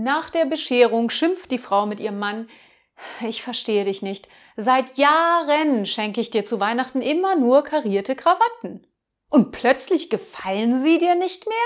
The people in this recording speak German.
Nach der Bescherung schimpft die Frau mit ihrem Mann, ich verstehe dich nicht. Seit Jahren schenke ich dir zu Weihnachten immer nur karierte Krawatten. Und plötzlich gefallen sie dir nicht mehr?